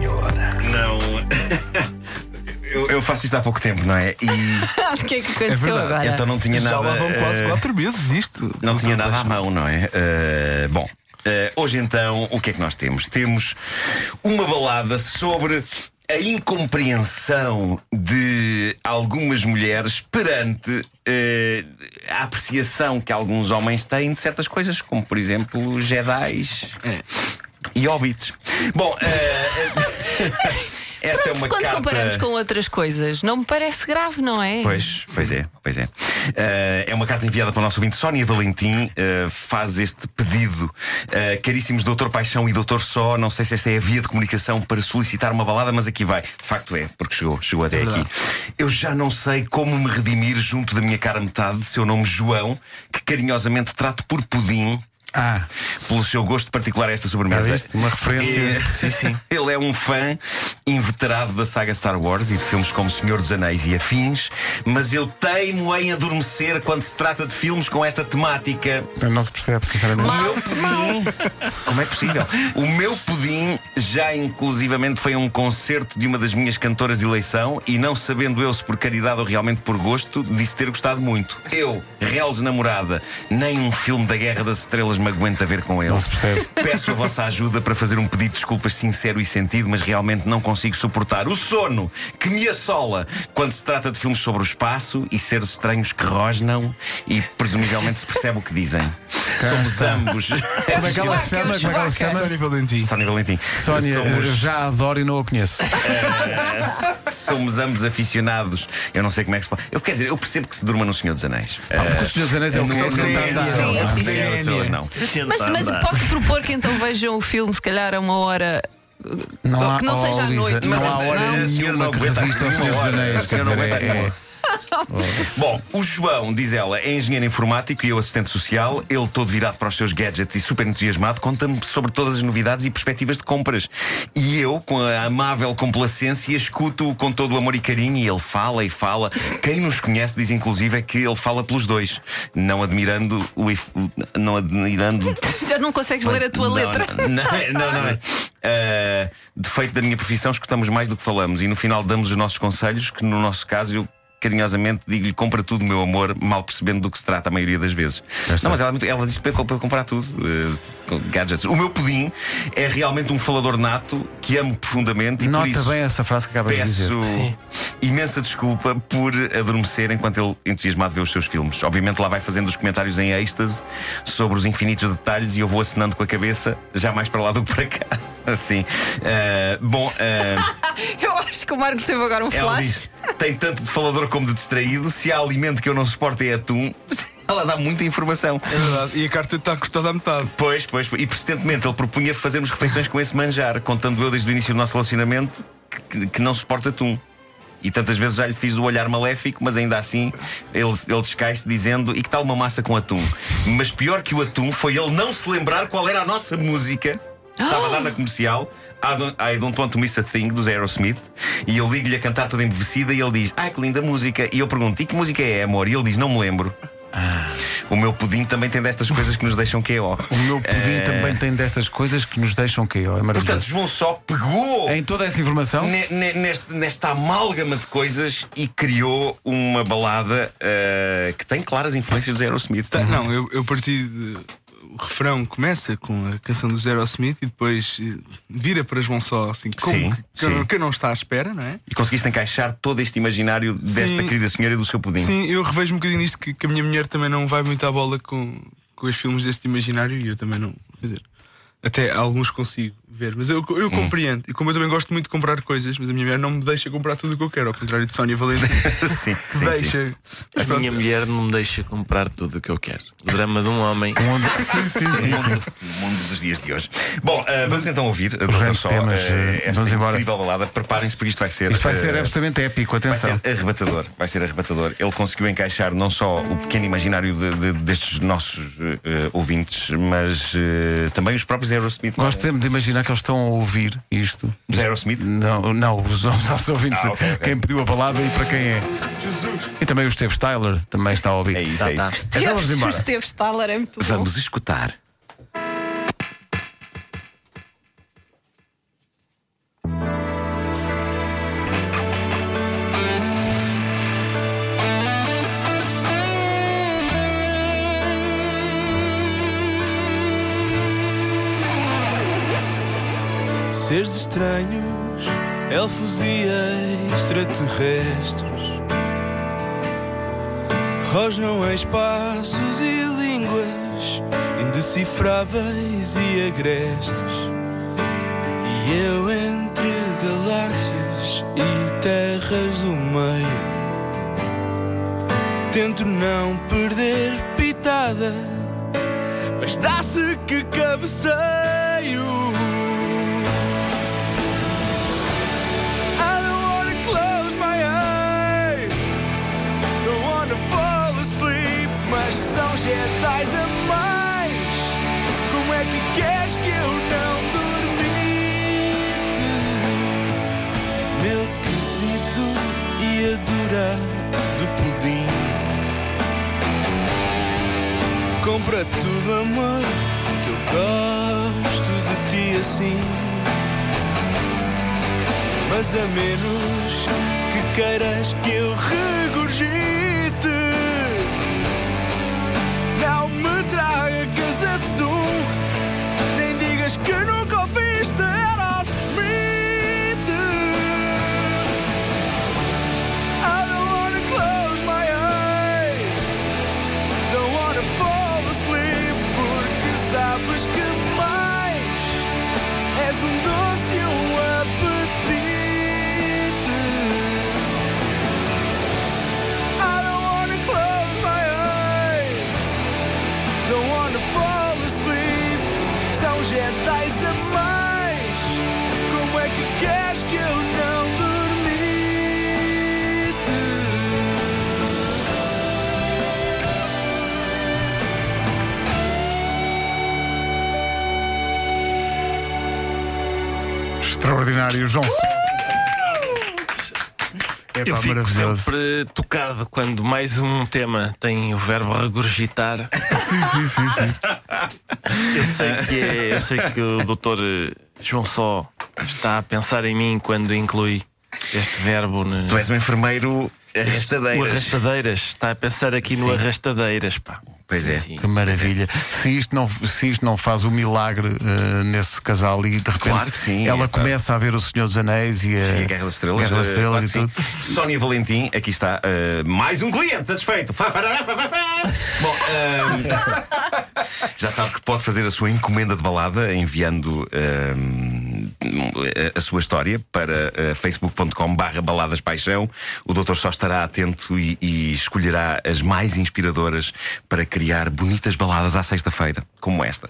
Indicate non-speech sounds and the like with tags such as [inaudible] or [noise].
Senhora. Não. [laughs] Eu, eu faço isto há pouco tempo, não é? E [laughs] O que é que aconteceu verdade. agora? então não tinha Já nada. lá vão quase eh, quatro meses isto. Não tinha nada à mão, não é? Eh, bom, eh, hoje então, o que é que nós temos? Temos uma balada sobre a incompreensão de algumas mulheres perante eh, a apreciação que alguns homens têm de certas coisas, como por exemplo Jedis É. e hobbits. Bom, eh, esta é uma Quando carta. comparamos com outras coisas, não me parece grave, não é? Pois, pois é, pois é. Eh, é uma carta enviada pelo nosso ouvinte Sónia Valentim. eh, faz este pedido. Eh, caríssimos Doutor Paixão e Doutor Só, não sei se esta é a via de comunicação para solicitar uma balada, mas aqui vai. De facto é, porque chegou, chegou até aqui. Eu já não sei como me redimir junto da minha cara metade, seu nome João, que carinhosamente trato por pudim. Ah, Pelo seu gosto particular a esta sobremesa. Viste? Uma referência. É, [laughs] Sim, sim. [laughs] Ele é um fã inveterado da saga Star Wars e de filmes como Senhor dos Anéis e afins, mas eu teimo em adormecer quando se trata de filmes com esta temática. não se percebe, sinceramente. O meu pudim. Como é possível? O meu pudim já inclusivamente foi a um concerto de uma das minhas cantoras de eleição e não sabendo eu se por caridade ou realmente por gosto, disse ter gostado muito. Eu, Reles Namorada, nem um filme da Guerra das Estrelas me aguenta ver com ele. Não se percebe. [laughs] Peço a vossa ajuda para fazer um pedido de desculpas sincero e sentido, mas realmente não consigo suportar o sono que me assola quando se trata de filmes sobre o espaço e seres estranhos que rosnam e presumivelmente se percebe o que dizem. Somos ambos. [laughs] Como é que ela se chama? Como é que ela se chama? Sónia Valentim. Sónia Valentim. Sónia, somos, eu já adoro e não a conheço. [laughs] eh, somos ambos aficionados. Eu não sei como é que se pode. Eu quer dizer, eu percebo que se durma no Senhor dos Anéis. Ah, porque o Senhor dos Anéis é o que Não, é não. Mas, mas posso propor que então vejam o filme, se calhar a uma hora. Não há, Que não oh, seja à noite. Não Mas há hora nenhuma não que resista ao uma Senhor dos. Anéis. Quer dizer, é- é- [laughs] Bom, o João, diz ela, é engenheiro informático e eu assistente social. Ele, todo virado para os seus gadgets e super entusiasmado, conta-me sobre todas as novidades e perspectivas de compras. E eu, com a amável complacência, escuto-o com todo o amor e carinho e ele fala e fala. Quem nos conhece diz, inclusive, é que ele fala pelos dois, não admirando o. if- não admirando [laughs] Já não consegues ler a tua não, letra. Não, não, não. não. Uh, defeito da minha profissão, escutamos mais do que falamos e no final damos os nossos conselhos, que no nosso caso eu. Carinhosamente digo-lhe: compra tudo, meu amor, mal percebendo do que se trata a maioria das vezes. Não, mas ela, é ela diz para comprar tudo, uh, com gadgets. O meu pudim é realmente um falador nato que amo profundamente e por Nota isso bem essa frase que acabas de dizer. peço imensa desculpa por adormecer enquanto ele entusiasmado vê os seus filmes. Obviamente lá vai fazendo os comentários em êxtase sobre os infinitos detalhes e eu vou acenando com a cabeça, já mais para lá do que para cá. [laughs] Assim. Ah, bom, ah, [laughs] Eu acho que o Marcos teve agora um flash. diz: tem tanto de falador como de distraído. Se há alimento que eu não suporto é atum. [laughs] Ela dá muita informação. É verdade. E a carta está cortada à metade. Pois, pois, e persistentemente ele propunha fazermos refeições com esse manjar, contando eu desde o início do nosso relacionamento que, que não suporta atum. E tantas vezes já lhe fiz o olhar maléfico, mas ainda assim ele, ele descai-se dizendo: e que tal uma massa com atum? Mas pior que o atum foi ele não se lembrar qual era a nossa música estava a dar na comercial. I don't, I don't want to miss a thing dos Aerosmith e eu ligo-lhe a cantar toda embevecida e ele diz: Ai que linda música! E eu pergunto: E que música é, amor? E ele diz: Não me lembro. O meu pudim também tem destas coisas que nos deixam QO. [laughs] O meu pudim Eh, também tem destas coisas que nos deixam que É Portanto. João só pegou Em toda essa informação, ne- ne- neste- nesta amálgama de coisas e criou uma balada eh, que tem claras influências do Aerosmith. Tá, não, eu, eu parti de. O refrão começa com a canção do Zero Smith e depois eh, vira para João Só, assim, como Sim, que, sim. não- que não está à espera, não é? E conseguiste encaixar todo este imaginário desta Sim. querida senhora e do seu pudim. Sim, eu revejo um bocadinho nisto que, que a minha mulher também não vai muito à bola com, com os filmes deste imaginário e eu também não. Quer dizer, até alguns consigo ver, mas eu, eu compreendo. E como eu também gosto muito de comprar coisas, mas a minha mulher não me deixa comprar tudo o que eu quero, ao contrário de Sónia Valentim. [laughs] sim, [laughs] sim, sim. deixa. A minha mulher não me deixa comprar tudo o que eu quero. O drama de um homem. [laughs] sim, sim, sim, O mundo, o mundo dos dias de hoje. Bom, eh, vamos então ouvir, uh, Doutor grandes Só, temas, eh, eh, esta vamos embora. incrível balada. Preparem-se porque isto vai ser. Isto vai ser eh, absolutamente épico, Vai atenção. ser arrebatador, vai ser arrebatador. Ele conseguiu encaixar não só o pequeno imaginário de- de- destes nossos eh, eh, ouvintes, mas eh, também os próprios Aerosmith. Gosto sempre de imaginar que eles estão a ouvir isto. Os Aerosmith? Não, não, os os nossos ouvintes, Ah, ok, ok. quem pediu a balada e para quem é. E também o Steve Styler também está a ouvir. É isso, Tá, é tá. isso. Então vamos O embora. Steve Staller é muito bom. Vamos escutar. Seres estranhos, elfos e extraterrestres. Rosnam em espaços e línguas Indecifráveis e agrestes. E eu entre galáxias e terras do meio Tento não perder pitada Mas dá-se que cabeceio são getais a mais. Como é que queres que eu não dormite? Meu querido e adorado pudim. Compra tudo amor Que eu gosto de ti assim. Mas a menos que queiras que eu Extraordinário, João. É Eu fico maravilhoso. sempre tocado quando mais um tema tem o verbo regurgitar. Sim, sim, sim, sim. Eu sei que é, eu sei que o doutor eh, João Só está a pensar em mim quando inclui este verbo no, Tu és um enfermeiro o arrastadeiras. arrastadeiras. Está a pensar aqui no Sim. arrastadeiras, pá. Pois é. Sim. Que maravilha. Se isto não, se isto não faz o milagre eh, nesse casal e de repente Claro que sim, ela é, começa a ver o Senhor dos Anéis e a, Sim, a Guerra das Estrelas. Guerra das eh, Estrelas claro e tudo. sim. Sónia Valentim, aqui está. eh, mais um cliente satisfeito. Bom, eh, [laughs] já sabe que pode fazer a sua encomenda de balada enviando a sua história para eh, facebook.com/barra baladas paixão. O doutor só estará atento e, e escolherá as mais inspiradoras para criar bonitas baladas à sexta-feira, como esta.